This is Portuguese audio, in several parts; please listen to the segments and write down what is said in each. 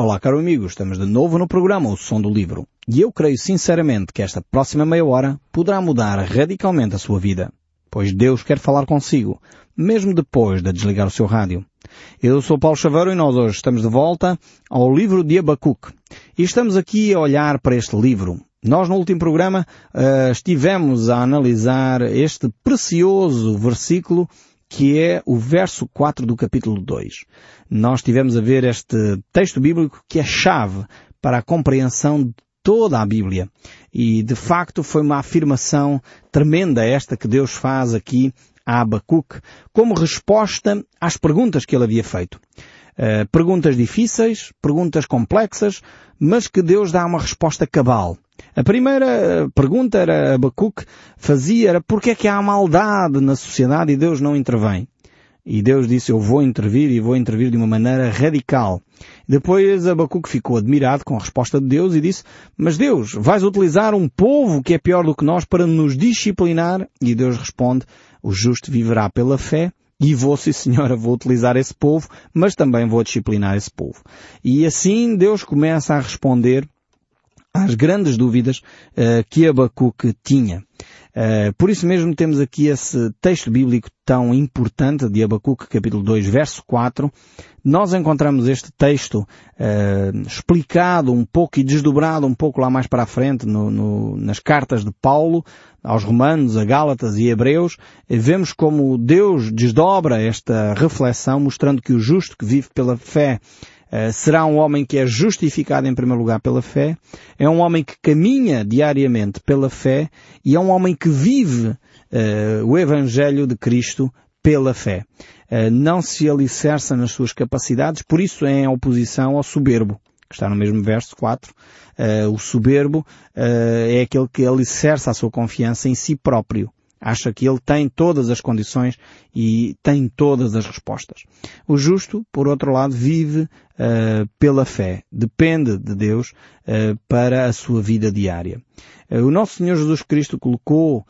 Olá, caro amigo, estamos de novo no programa O Som do Livro. E eu creio sinceramente que esta próxima meia hora poderá mudar radicalmente a sua vida. Pois Deus quer falar consigo, mesmo depois de desligar o seu rádio. Eu sou Paulo Chaveiro e nós hoje estamos de volta ao livro de Abacuque. E estamos aqui a olhar para este livro. Nós no último programa uh, estivemos a analisar este precioso versículo que é o verso 4 do capítulo 2. Nós tivemos a ver este texto bíblico que é chave para a compreensão de toda a Bíblia. E de facto foi uma afirmação tremenda esta que Deus faz aqui a Abacuque como resposta às perguntas que ele havia feito. Uh, perguntas difíceis, perguntas complexas, mas que Deus dá uma resposta cabal. A primeira pergunta era Abacuque fazia era porque é que há maldade na sociedade e Deus não intervém? E Deus disse, eu vou intervir e vou intervir de uma maneira radical. Depois Abacuque ficou admirado com a resposta de Deus e disse, mas Deus, vais utilizar um povo que é pior do que nós para nos disciplinar? E Deus responde, o justo viverá pela fé e vou, sim senhora, vou utilizar esse povo, mas também vou disciplinar esse povo. E assim Deus começa a responder às grandes dúvidas uh, que Abacuque tinha. Uh, por isso mesmo temos aqui esse texto bíblico tão importante de Abacuque, capítulo 2, verso 4. Nós encontramos este texto uh, explicado um pouco e desdobrado um pouco lá mais para a frente no, no, nas cartas de Paulo aos Romanos, a Gálatas e Hebreus. Vemos como Deus desdobra esta reflexão mostrando que o justo que vive pela fé será um homem que é justificado em primeiro lugar pela fé, é um homem que caminha diariamente pela fé e é um homem que vive uh, o Evangelho de Cristo pela fé. Uh, não se alicerça nas suas capacidades, por isso é em oposição ao soberbo, que está no mesmo verso 4. o soberbo é aquele que alicerça a sua confiança em si próprio acha que ele tem todas as condições e tem todas as respostas. O justo, por outro lado, vive uh, pela fé, depende de Deus uh, para a sua vida diária. Uh, o nosso Senhor Jesus Cristo colocou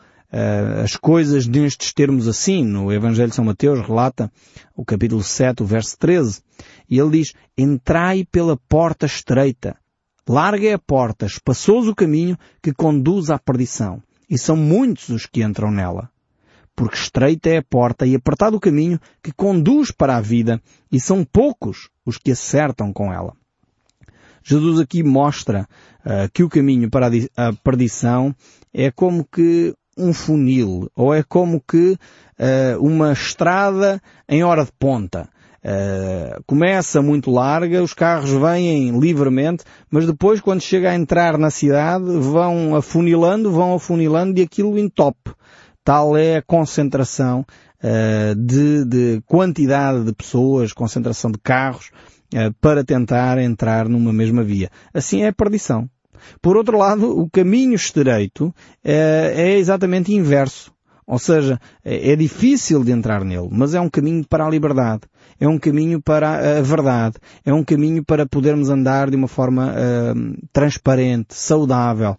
as coisas nestes termos assim, no Evangelho de São Mateus relata o capítulo 7, o verso 13, e ele diz, entrai pela porta estreita, larga é a porta, espaçoso o caminho que conduz à perdição e são muitos os que entram nela. Porque estreita é a porta e apertado o caminho que conduz para a vida, e são poucos os que acertam com ela. Jesus aqui mostra uh, que o caminho para a perdição é como que um funil, ou é como que uh, uma estrada em hora de ponta. Uh, começa muito larga, os carros vêm livremente, mas depois quando chega a entrar na cidade vão afunilando, vão afunilando e aquilo entope. Tal é a concentração uh, de, de, quantidade de pessoas, concentração de carros, uh, para tentar entrar numa mesma via. Assim é a perdição. Por outro lado, o caminho estreito é exatamente inverso. Ou seja, é, é difícil de entrar nele, mas é um caminho para a liberdade é um caminho para a verdade, é um caminho para podermos andar de uma forma uh, transparente, saudável.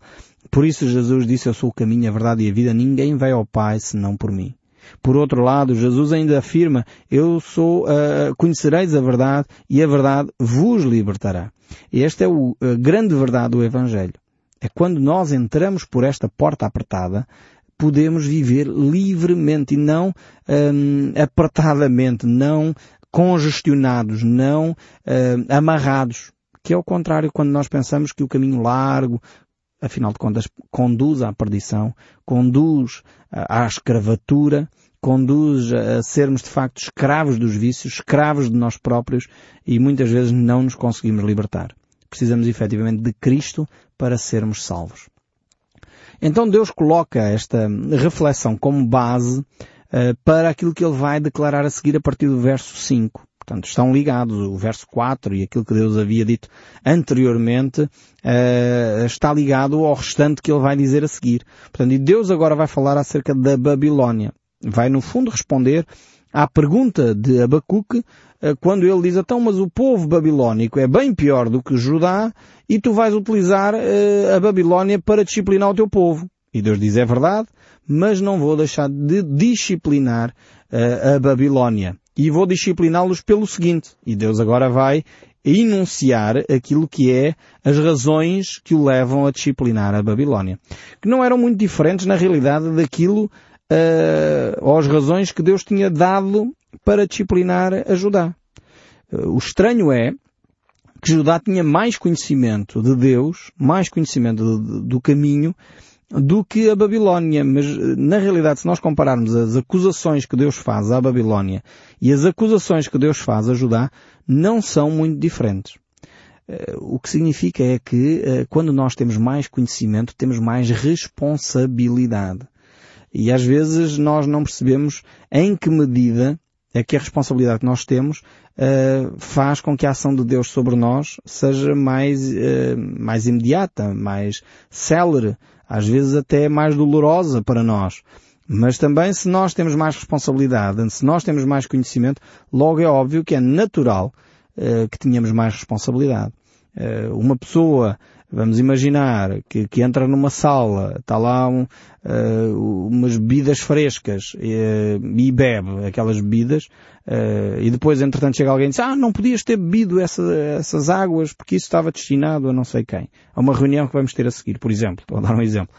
Por isso Jesus disse, eu sou o caminho, a verdade e a vida, ninguém vai ao Pai senão por mim. Por outro lado, Jesus ainda afirma, eu sou, uh, conhecereis a verdade e a verdade vos libertará. E esta é o, grande verdade do Evangelho. É quando nós entramos por esta porta apertada, podemos viver livremente e não um, apertadamente, não congestionados, não uh, amarrados. Que é o contrário quando nós pensamos que o caminho largo, afinal de contas, conduz à perdição, conduz à escravatura, conduz a sermos de facto escravos dos vícios, escravos de nós próprios e muitas vezes não nos conseguimos libertar. Precisamos efetivamente de Cristo para sermos salvos. Então Deus coloca esta reflexão como base para aquilo que ele vai declarar a seguir a partir do verso 5. Portanto, estão ligados. O verso 4 e aquilo que Deus havia dito anteriormente uh, está ligado ao restante que ele vai dizer a seguir. Portanto, e Deus agora vai falar acerca da Babilónia. Vai, no fundo, responder à pergunta de Abacuque uh, quando ele diz, então, mas o povo babilónico é bem pior do que Judá e tu vais utilizar uh, a Babilónia para disciplinar o teu povo. E Deus diz, é verdade, mas não vou deixar de disciplinar uh, a Babilónia. E vou discipliná-los pelo seguinte. E Deus agora vai enunciar aquilo que é as razões que o levam a disciplinar a Babilónia. Que não eram muito diferentes, na realidade, daquilo, uh, ou as razões que Deus tinha dado para disciplinar a Judá. Uh, o estranho é que Judá tinha mais conhecimento de Deus, mais conhecimento do caminho, do que a Babilónia. Mas, na realidade, se nós compararmos as acusações que Deus faz à Babilónia e as acusações que Deus faz a Judá, não são muito diferentes. Eh, o que significa é que, eh, quando nós temos mais conhecimento, temos mais responsabilidade. E às vezes nós não percebemos em que medida é que a responsabilidade que nós temos uh, faz com que a ação de Deus sobre nós seja mais, uh, mais imediata, mais célere, às vezes até mais dolorosa para nós. Mas também se nós temos mais responsabilidade, se nós temos mais conhecimento, logo é óbvio que é natural uh, que tenhamos mais responsabilidade. Uh, uma pessoa, vamos imaginar, que, que, entra numa sala, está lá um, uh, umas bebidas frescas e bebe aquelas bebidas e depois entretanto chega alguém e diz ah, não podias ter bebido essa, essas águas porque isso estava destinado a não sei quem. A uma reunião que vamos ter a seguir, por exemplo. Vou dar um exemplo.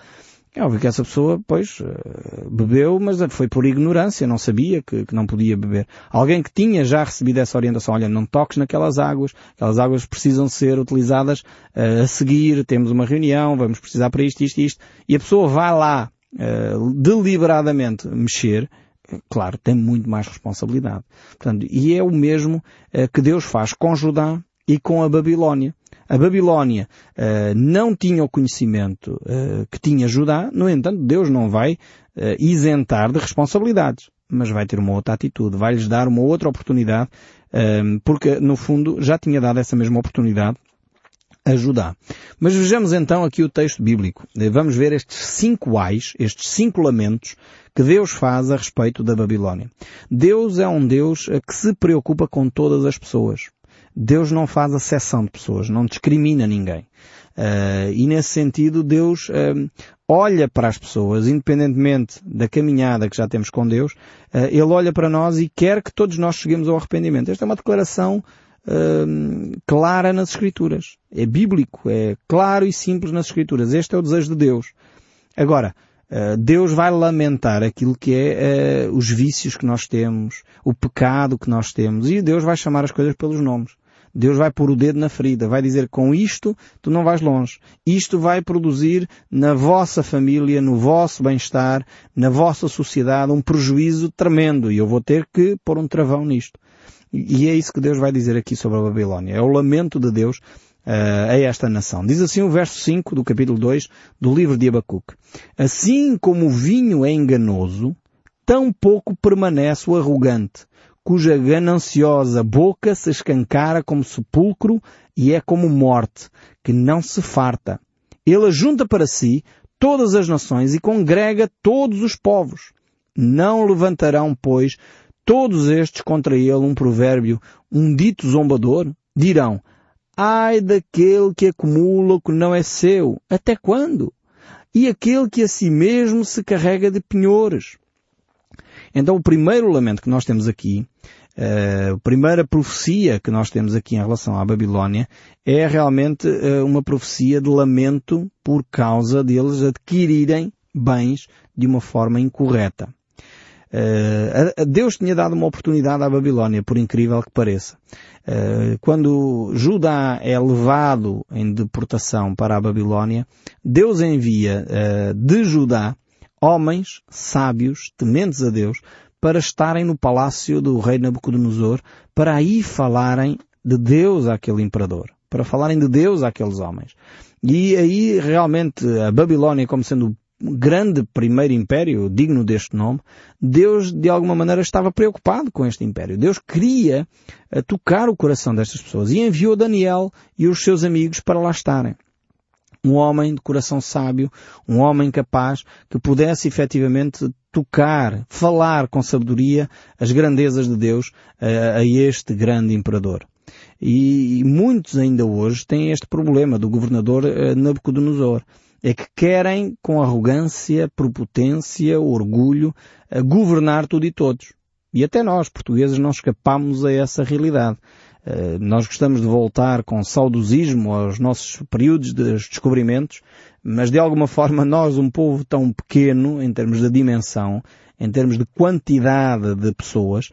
É óbvio que essa pessoa, pois, eh, bebeu, mas foi por ignorância, não sabia que, que, não podia beber. Alguém que tinha já recebido essa orientação, olha, não toques naquelas águas, aquelas águas precisam ser utilizadas uh, a seguir, temos uma reunião, vamos precisar para isto, isto, isto, e a pessoa vai lá uh, deliberadamente mexer, claro, tem muito mais responsabilidade. Portanto, e é o mesmo uh, que Deus faz com Judá e com a Babilónia. A Babilónia uh, não tinha o conhecimento uh, que tinha Judá, no entanto, Deus não vai uh, isentar de responsabilidades, mas vai ter uma outra atitude, vai-lhes dar uma outra oportunidade, porque no fundo já tinha dado essa mesma oportunidade a Judá. Mas vejamos então aqui o texto bíblico. Vamos ver estes cinco ais, estes cinco lamentos que Deus faz a respeito da Babilónia. Deus é um Deus que se preocupa com todas as pessoas. Deus não faz acessão de pessoas, não discrimina ninguém. Uh, e nesse sentido, Deus uh, olha para as pessoas, independentemente da caminhada que já temos com Deus, uh, Ele olha para nós e quer que todos nós cheguemos ao arrependimento. Esta é uma declaração clara nas Escrituras. É bíblico, é claro e simples nas Escrituras. Este é o desejo de Deus. Agora, Deus vai lamentar aquilo que é os vícios que nós temos, o pecado que nós temos, e Deus vai chamar as coisas pelos nomes. Deus vai pôr o dedo na ferida, vai dizer com isto tu não vais longe. Isto vai produzir na vossa família, no vosso bem-estar, na vossa sociedade um prejuízo tremendo e eu vou ter que pôr um travão nisto. E é isso que Deus vai dizer aqui sobre a Babilónia. É o lamento de Deus uh, a esta nação. Diz assim o verso 5 do capítulo 2 do livro de Abacuque. Assim como o vinho é enganoso, tão pouco permanece o arrogante cuja gananciosa boca se escancara como sepulcro e é como morte, que não se farta. Ele junta para si todas as nações e congrega todos os povos. Não levantarão, pois, todos estes contra ele um provérbio, um dito zombador? Dirão, ai daquele que acumula o que não é seu, até quando? E aquele que a si mesmo se carrega de penhores. Então o primeiro lamento que nós temos aqui, uh, a primeira profecia que nós temos aqui em relação à Babilónia é realmente uh, uma profecia de lamento por causa deles adquirirem bens de uma forma incorreta. Uh, Deus tinha dado uma oportunidade à Babilónia, por incrível que pareça. Quando Judá é levado em deportação para a Babilónia, Deus envia de Judá homens sábios, tementes a Deus, para estarem no palácio do rei Nabucodonosor, para aí falarem de Deus àquele imperador, para falarem de Deus àqueles homens. E aí realmente a Babilónia, como sendo um grande primeiro império, digno deste nome, Deus de alguma maneira estava preocupado com este império. Deus queria eh, tocar o coração destas pessoas e enviou Daniel e os seus amigos para lá estarem um homem de coração sábio, um homem capaz que pudesse efetivamente tocar, falar com sabedoria as grandezas de Deus a, eh, a este grande imperador. E, muitos ainda hoje têm este problema do governador uh, Nabucodonosor. É que querem, com arrogância, prepotência, orgulho, uh, governar tudo e todos. E até nós, portugueses, não escapamos a essa realidade. Uh, nós gostamos de voltar com saudosismo aos nossos períodos de descobrimentos, mas de alguma forma nós, um povo tão pequeno em termos de dimensão, em termos de quantidade de pessoas,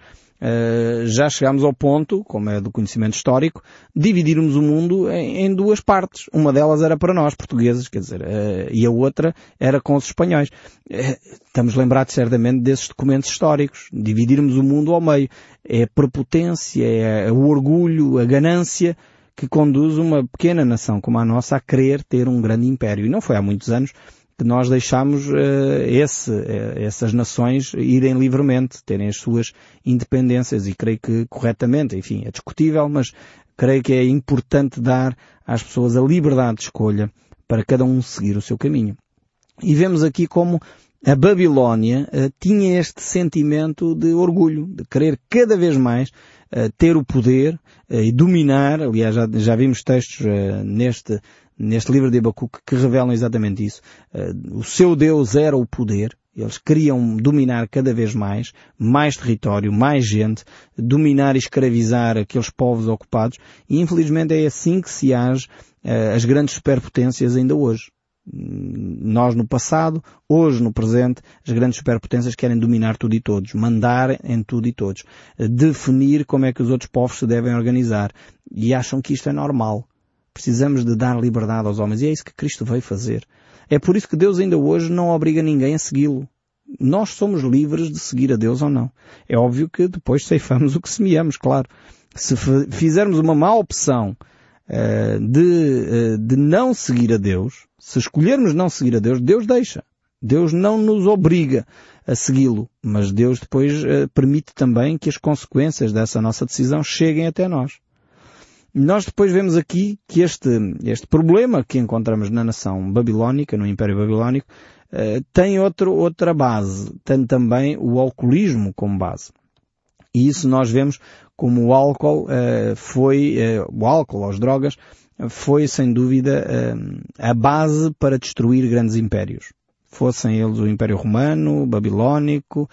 já chegámos ao ponto, como é do conhecimento histórico, dividirmos o mundo em, duas partes. Uma delas era para nós, portugueses, quer dizer, uh, e a outra era com os espanhóis. Uh, estamos lembrados certamente desses documentos históricos. Dividirmos o mundo ao meio. É a prepotência, é o orgulho, a ganância que conduz uma pequena nação como a nossa a querer ter um grande império. E não foi há muitos anos que nós deixamos uh, esse, uh, essas nações irem livremente, terem as suas independências e creio que corretamente, enfim, é discutível, mas creio que é importante dar às pessoas a liberdade de escolha para cada um seguir o seu caminho. E vemos aqui como a Babilónia uh, tinha este sentimento de orgulho, de querer cada vez mais uh, ter o poder uh, e dominar. Aliás, já, já vimos textos neste neste livro de Abacuque que revelam exatamente isso. Uh, o seu Deus era o poder. Eles queriam dominar cada vez mais, mais território, mais gente, dominar e escravizar aqueles povos ocupados. E infelizmente é assim que se age uh, as grandes superpotências ainda hoje. Nós no passado, hoje no presente, as grandes superpotências querem dominar tudo e todos, mandar em tudo e todos, definir como é que os outros povos se devem organizar e acham que isto é normal. Precisamos de dar liberdade aos homens. E é isso que Cristo veio fazer. É por isso que Deus ainda hoje não obriga ninguém a segui-lo. Nós somos livres de seguir a Deus ou não. É óbvio que depois ceifamos o que semeamos, claro. Se fizermos uma má opção uh, de, uh, de não seguir a Deus, se escolhermos não seguir a Deus, Deus deixa. Deus não nos obriga a segui-lo, mas Deus depois uh, permite também que as consequências dessa nossa decisão cheguem até nós. Nós depois vemos aqui que este, este problema que encontramos na nação babilónica, no Império Babilónico, uh, tem outro, outra base. Tem também o alcoolismo como base. E isso nós vemos como o álcool uh, foi, uh, o álcool, as drogas, foi sem dúvida a base para destruir grandes impérios. Fossem eles o Império Romano, o Babilónico,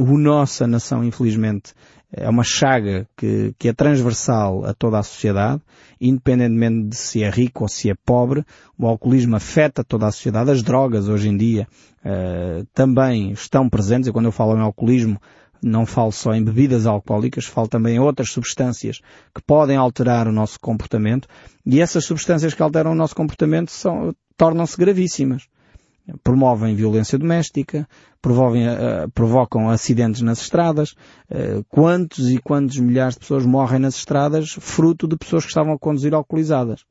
o nossa nação infelizmente é uma chaga que, que é transversal a toda a sociedade, independentemente de se é rico ou se é pobre. O alcoolismo afeta toda a sociedade. As drogas hoje em dia uh, também estão presentes. E quando eu falo em alcoolismo, não falo só em bebidas alcoólicas, falo também em outras substâncias que podem alterar o nosso comportamento. E essas substâncias que alteram o nosso comportamento são, tornam-se gravíssimas promovem violência doméstica, uh, provocam acidentes nas estradas. Uh, quantos e quantos milhares de pessoas morrem nas estradas fruto de pessoas que estavam a conduzir alcoolizadas?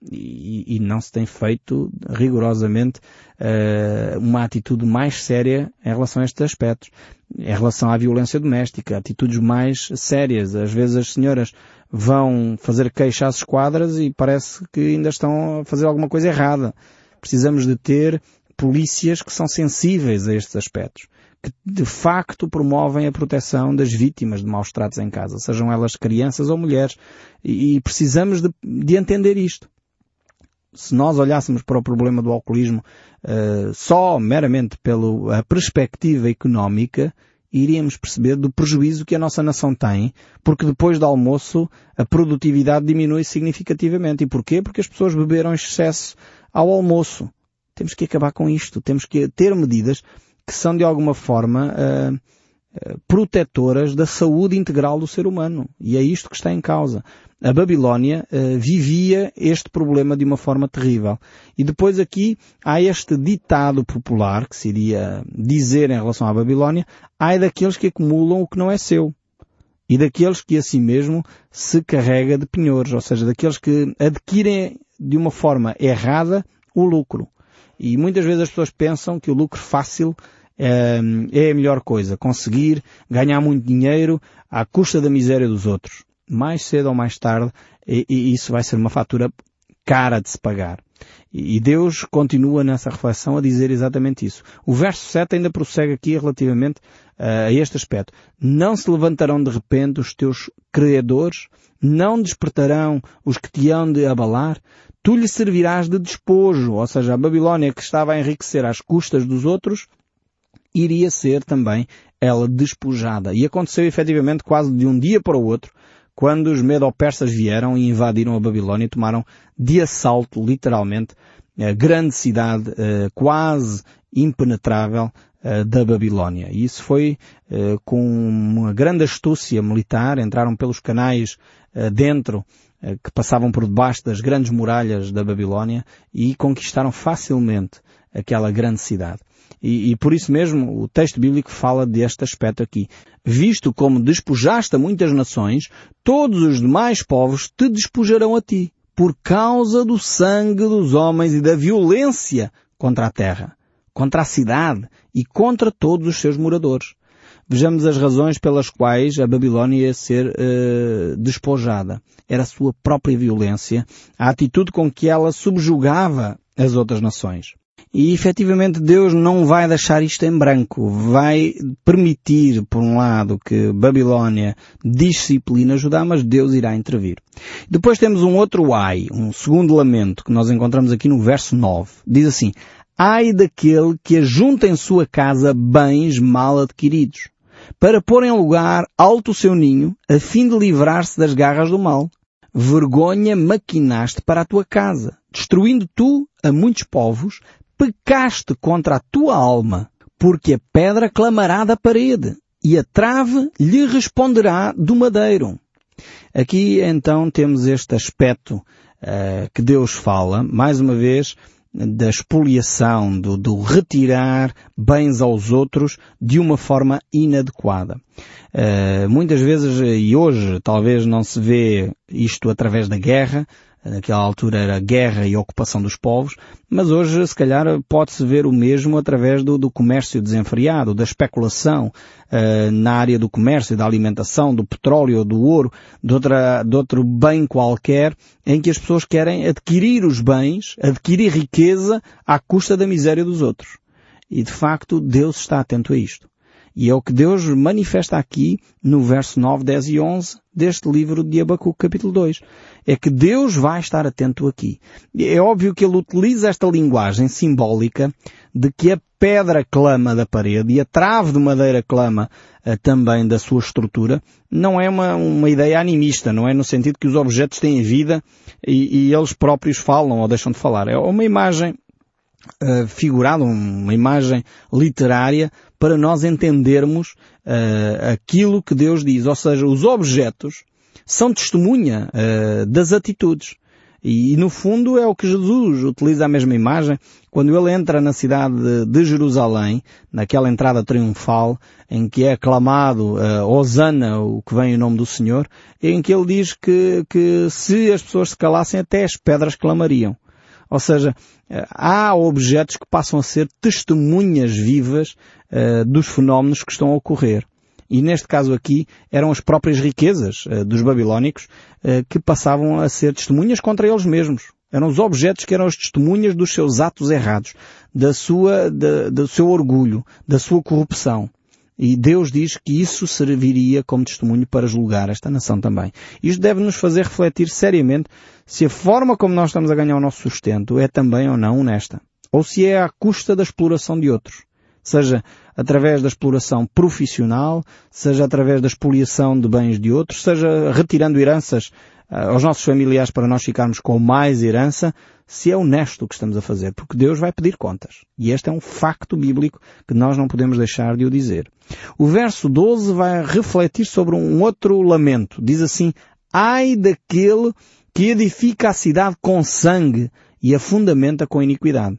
E, e não se tem feito rigorosamente uh, uma atitude mais séria em relação a estes aspectos. Em relação à violência doméstica, atitudes mais sérias. Às vezes as senhoras vão fazer queixa às esquadras e parece que ainda estão a fazer alguma coisa errada. Precisamos de ter polícias que são sensíveis a estes aspectos, que de facto promovem a proteção das vítimas de maus tratos em casa, sejam elas crianças ou mulheres, e, precisamos de, de entender isto. Se nós olhássemos para o problema do alcoolismo uh, só meramente pela perspectiva económica, iríamos perceber do prejuízo que a nossa nação tem, porque depois do almoço a produtividade diminui significativamente. E porquê? Porque as pessoas beberam excesso ao almoço. Temos que acabar com isto. Temos que ter medidas que são de alguma forma uh, protetoras da saúde integral do ser humano. E é isto que está em causa. A Babilónia uh, vivia este problema de uma forma terrível. E depois aqui há este ditado popular que se iria dizer em relação à Babilónia, ai daqueles que acumulam o que não é seu. E daqueles que assim mesmo se carrega de penhores, ou seja, daqueles que adquirem de uma forma errada o lucro. E muitas vezes as pessoas pensam que o lucro fácil é, é a melhor coisa. Conseguir ganhar muito dinheiro à custa da miséria dos outros. Mais cedo ou mais tarde, e isso vai ser uma fatura cara de se pagar. E Deus continua nessa reflexão a dizer exatamente isso. O verso 7 ainda prossegue aqui relativamente uh, a este aspecto. Não se levantarão de repente os teus credores, não despertarão os que te hão de abalar, tu lhe servirás de despojo, ou seja, a Babilónia que estava a enriquecer às custas dos outros, iria ser também ela despojada. E aconteceu efetivamente quase de um dia para o outro, quando os medo-persas vieram e invadiram a Babilónia e tomaram de assalto, literalmente, a grande cidade eh, quase impenetrável eh, da Babilónia. E isso foi eh, com uma grande astúcia militar, entraram pelos canais dentro que passavam por debaixo das grandes muralhas da Babilónia e conquistaram facilmente aquela grande cidade. E, e, por isso mesmo o texto bíblico fala deste aspecto aqui. Visto como despojaste a muitas nações, todos os demais povos te despojarão a ti por causa do sangue dos homens e da violência contra a terra, contra a cidade e contra todos os seus moradores. Vejamos as razões pelas quais a Babilónia ia ser uh, despojada. Era a sua própria violência, a atitude com que ela subjugava as outras nações. E efetivamente Deus não vai deixar isto em branco. Vai permitir, por um lado, que Babilónia disciplina Judá, mas Deus irá intervir. Depois temos um outro ai, um segundo lamento, que nós encontramos aqui no verso 9. Diz assim, Ai daquele que ajunta em sua casa bens mal adquiridos, para pôr em lugar alto o seu ninho, a fim de livrar-se das garras do mal. Vergonha maquinaste para a tua casa, destruindo tu a muitos povos, pecaste contra a tua alma, porque a pedra clamará da parede e a trave lhe responderá do madeiro. Aqui então temos este aspecto uh, que Deus fala, mais uma vez, da expoliação, do, do, retirar bens aos outros de uma forma inadequada. Uh, muitas vezes, e hoje talvez não se vê isto através da guerra, naquela altura era guerra e ocupação dos povos, mas hoje se calhar pode-se ver o mesmo através do, do comércio desenfreado, da especulação uh, na área do comércio, da alimentação, do petróleo, do ouro, de, outra, de outro bem qualquer, em que as pessoas querem adquirir os bens, adquirir riqueza à custa da miséria dos outros. E de facto Deus está atento a isto. E é o que Deus manifesta aqui no verso 9, 10 e 11 deste livro de Abacuque capítulo 2. É que Deus vai estar atento aqui. É óbvio que ele utiliza esta linguagem simbólica de que a pedra clama da parede e a trave de madeira clama uh, também da sua estrutura. Não é uma, uma ideia animista, não é no sentido que os objetos têm vida e, e eles próprios falam ou deixam de falar. É uma imagem figurada, uma imagem literária para nós entendermos uh, aquilo que Deus diz. Ou seja, os objetos são testemunha uh, das atitudes. E, no fundo é o que Jesus utiliza a mesma imagem quando ele entra na cidade de, Jerusalém, naquela entrada triunfal, em que é aclamado uh, Osana, o que vem em nome do Senhor, em que ele diz que, que se as pessoas se calassem até as pedras clamariam. Ou seja, há objetos que passam a ser testemunhas vivas uh, dos fenómenos que estão a ocorrer. E neste caso aqui eram as próprias riquezas uh, dos babilónicos uh, que passavam a ser testemunhas contra eles mesmos. Eram os objetos que eram as testemunhas dos seus atos errados, da sua, da, do seu orgulho, da sua corrupção. E Deus diz que isso serviria como testemunho para julgar esta nação também. Isto deve nos fazer refletir seriamente se a forma como nós estamos a ganhar o nosso sustento é também ou não honesta. Ou se é à custa da exploração de outros. Seja através da exploração profissional, seja através da expoliação de bens de outros, seja retirando heranças aos nossos familiares para nós ficarmos com mais herança, se é honesto o que estamos a fazer, porque Deus vai pedir contas. E este é um facto bíblico que nós não podemos deixar de o dizer. O verso 12 vai refletir sobre um outro lamento. Diz assim, ai daquele que edifica a cidade com sangue e a fundamenta com iniquidade.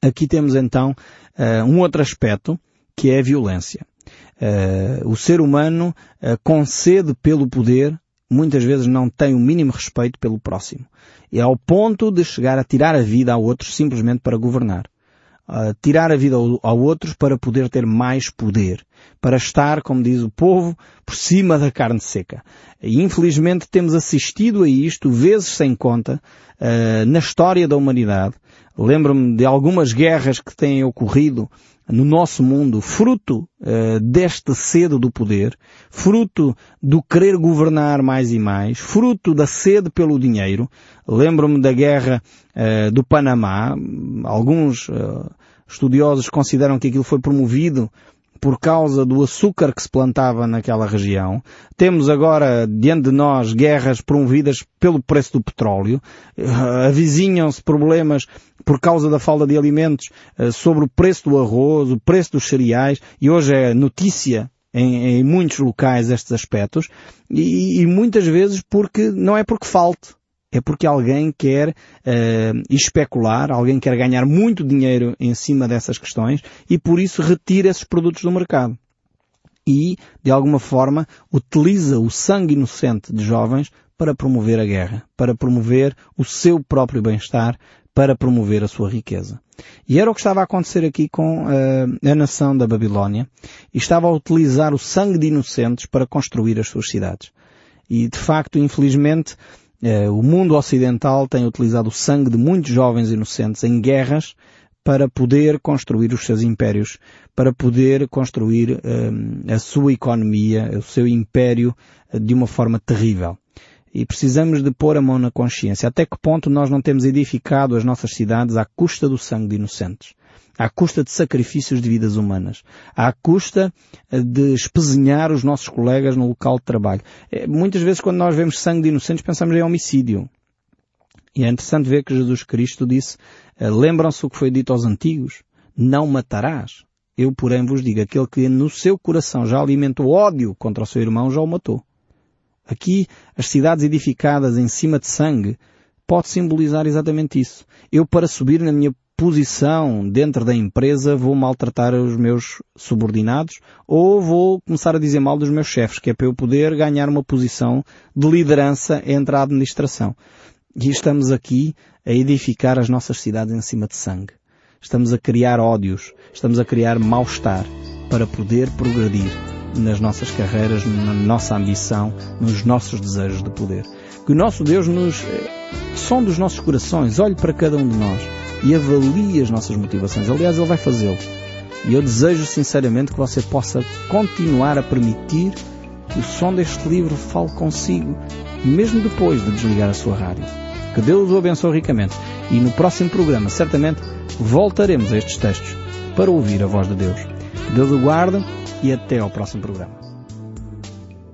Aqui temos então uh, um outro aspecto que é a violência. Uh, o ser humano concede pelo poder muitas vezes não tem o mínimo respeito pelo próximo. E ao ponto de chegar a tirar a vida a outros simplesmente para governar. Tirar a vida a outros para poder ter mais poder. Para estar, como diz o povo, por cima da carne seca. E infelizmente temos assistido a isto vezes sem conta uh, na história da humanidade. Lembro-me de algumas guerras que têm ocorrido no nosso mundo, fruto uh, deste sede do poder, fruto do querer governar mais e mais, fruto da sede pelo dinheiro. Lembro-me da guerra uh, do Panamá. Alguns uh, estudiosos consideram que aquilo foi promovido por causa do açúcar que se plantava naquela região. Temos agora diante de nós guerras promovidas pelo preço do petróleo. Uh, avizinham-se problemas por causa da falta de alimentos uh, sobre o preço do arroz, o preço dos cereais e hoje é notícia em, em muitos locais estes aspectos e, e, muitas vezes porque não é porque falte, é porque alguém quer uh, especular, alguém quer ganhar muito dinheiro em cima dessas questões e por isso retira esses produtos do mercado. E, de alguma forma, utiliza o sangue inocente de jovens para promover a guerra, para promover o seu próprio bem-estar, para promover a sua riqueza. E era o que estava a acontecer aqui com uh, a nação da Babilónia. E estava a utilizar o sangue de inocentes para construir as suas cidades. E, de facto, infelizmente, o mundo ocidental tem utilizado o sangue de muitos jovens inocentes em guerras para poder construir os seus impérios, para poder construir uh, a sua economia, o seu império de uma forma terrível. E precisamos de pôr a mão na consciência. Até que ponto nós não temos edificado as nossas cidades à custa do sangue de inocentes? À custa de sacrifícios de vidas humanas. À custa eh, de espezinhar os nossos colegas no local de trabalho. Eh, muitas vezes quando nós vemos sangue de inocentes pensamos em homicídio. E é interessante ver que Jesus Cristo disse, eh, lembram-se o que foi dito aos antigos? Não matarás. Eu, porém, vos digo, aquele que no seu coração já alimentou ódio contra o seu irmão já o matou. Aqui, as cidades edificadas em cima de sangue pode simbolizar exatamente isso. Eu, para subir na minha posição dentro da empresa, vou maltratar os meus subordinados ou vou começar a dizer mal dos meus chefes, que é para eu poder ganhar uma posição de liderança entre a administração. E estamos aqui a edificar as nossas cidades em cima de sangue. Estamos a criar ódios, estamos a criar mal-estar para poder progredir nas nossas carreiras, na nossa ambição, nos nossos desejos de poder. Que o nosso Deus nos eh, som dos nossos corações, olhe para cada um de nós e avalie as nossas motivações. Aliás, Ele vai fazê-lo. E eu desejo sinceramente que você possa continuar a permitir que o som deste livro fale consigo, mesmo depois de desligar a sua rádio. Que Deus o abençoe ricamente. E no próximo programa, certamente, voltaremos a estes textos para ouvir a voz de Deus. Que Deus o guarde e até ao próximo programa.